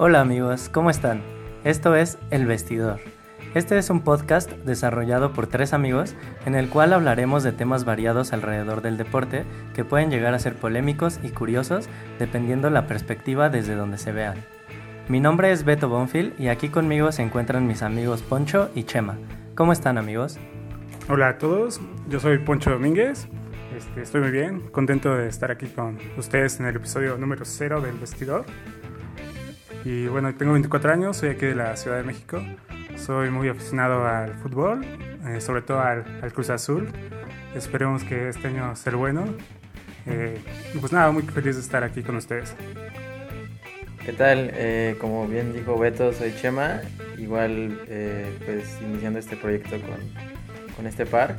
Hola amigos, ¿cómo están? Esto es El Vestidor. Este es un podcast desarrollado por tres amigos en el cual hablaremos de temas variados alrededor del deporte que pueden llegar a ser polémicos y curiosos dependiendo la perspectiva desde donde se vean. Mi nombre es Beto Bonfield y aquí conmigo se encuentran mis amigos Poncho y Chema. ¿Cómo están amigos? Hola a todos, yo soy Poncho Domínguez, este, estoy muy bien, contento de estar aquí con ustedes en el episodio número 0 del Vestidor. Y bueno, tengo 24 años, soy aquí de la Ciudad de México. Soy muy aficionado al fútbol, eh, sobre todo al, Cruz Azul. Esperemos que este año sea bueno. Eh, pues nada, muy feliz de estar aquí con ustedes. ¿Qué tal? Eh, como bien dijo Beto, soy Chema. Igual, pues iniciando este proyecto con, con este par.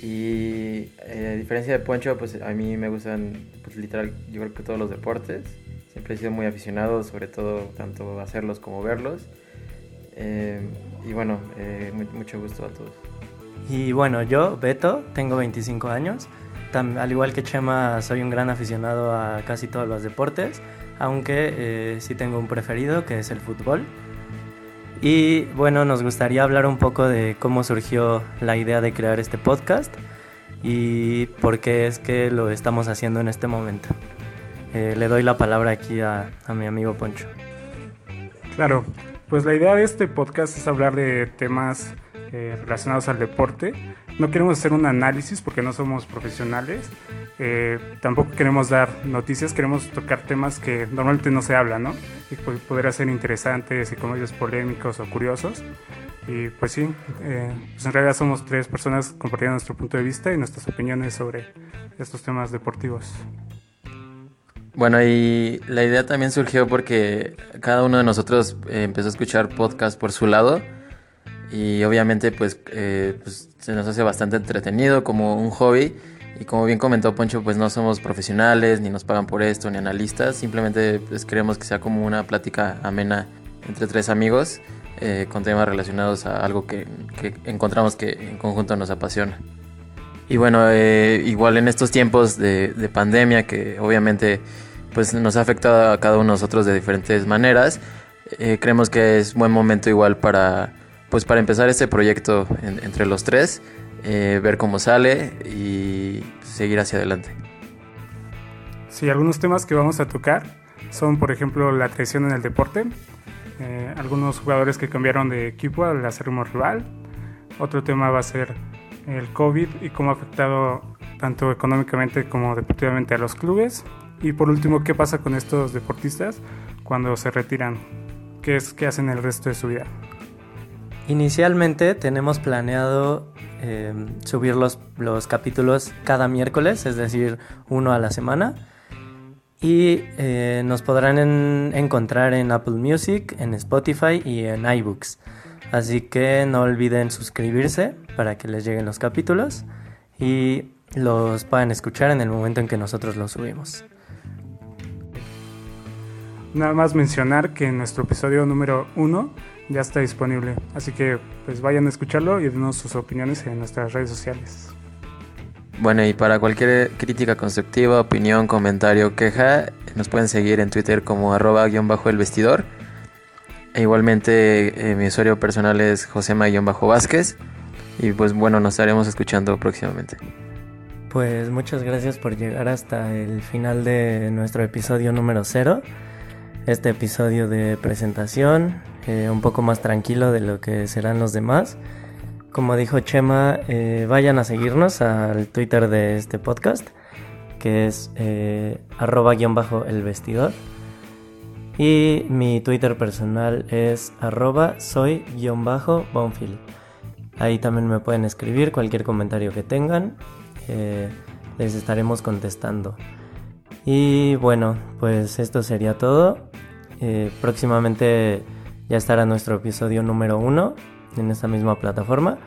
Y a diferencia de Poncho, pues a mí me gustan, pues literal, yo que todos los deportes. Siempre he sido muy aficionado, sobre todo tanto hacerlos como verlos. Eh, y bueno, eh, mucho gusto a todos. Y bueno, yo, Beto, tengo 25 años. al igual que Chema, soy un gran aficionado a casi todos los deportes, aunque eh, sí tengo un preferido, que es el fútbol. Y bueno, nos gustaría hablar un poco de cómo surgió la idea de crear este podcast y por qué es que lo estamos haciendo en este momento. Eh, le doy la palabra aquí a, mi amigo Poncho. Claro, pues la idea de este podcast es hablar de temas eh, relacionados al deporte. No queremos hacer un análisis porque no somos profesionales. Eh, tampoco queremos dar noticias, queremos tocar temas que normalmente no se hablan, ¿no? Y poder ser interesantes y como ellos polémicos o curiosos. Y pues sí, pues en realidad somos tres personas compartiendo nuestro punto de vista y nuestras opiniones sobre estos temas deportivos. Bueno, y la idea también surgió porque cada uno de nosotros eh, empezó a escuchar podcast por su lado y obviamente pues, eh, pues, se nos hace bastante entretenido como un hobby y como bien comentó Poncho pues no somos profesionales ni nos pagan por esto ni analistas, simplemente pues queremos que sea como una plática amena entre tres amigos eh, con temas relacionados a algo que, que encontramos que en conjunto nos apasiona. Y bueno, eh, igual en estos tiempos de, pandemia que obviamente pues nos ha afectado a cada uno de nosotros de diferentes maneras, eh, creemos que es buen momento igual para, pues para empezar este proyecto entre los tres, eh, ver cómo sale y seguir hacia adelante. Sí, algunos temas que vamos a tocar son, por ejemplo, la traición en el deporte, algunos jugadores que cambiaron de equipo al hacer un rival. Otro tema va a ser el COVID y cómo ha afectado tanto económicamente como deportivamente a los clubes. Y por último, ¿qué pasa con estos deportistas cuando se retiran? ¿Qué es qué hacen el resto de su vida? Inicialmente tenemos planeado em, subir los, los, capítulos cada miércoles, es decir, uno a la semana. Y eh, nos podrán encontrar en Apple Music, en Spotify y en iBooks. Así que no olviden suscribirse para que les lleguen los capítulos y los puedan escuchar en el momento en que nosotros los subimos. Nada más mencionar que nuestro episodio número 1 ya está disponible, así que pues vayan a escucharlo y denos sus opiniones en nuestras redes sociales. Bueno, y para cualquier crítica constructiva, opinión, comentario, queja, nos pueden seguir en Twitter como arroba guion bajo el vestidor e igualmente eh, mi usuario personal es Josema-Vázquez. Y pues bueno, nos estaremos escuchando próximamente. Pues muchas gracias por llegar hasta el final de nuestro episodio número 0. Este episodio de presentación, eh, un poco más tranquilo de lo que serán los demás. Como dijo Chema, eh, vayan a seguirnos al Twitter de este podcast, que es arroba guion bajo el vestidor. Y mi Twitter personal es arroba soy-bonfield. Ahí también me pueden escribir cualquier comentario que tengan. Eh, les estaremos contestando. Y bueno, pues esto sería todo. Eh, próximamente ya estará nuestro episodio número uno en esta misma plataforma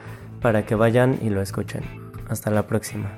para que vayan y lo escuchen. Hasta la próxima.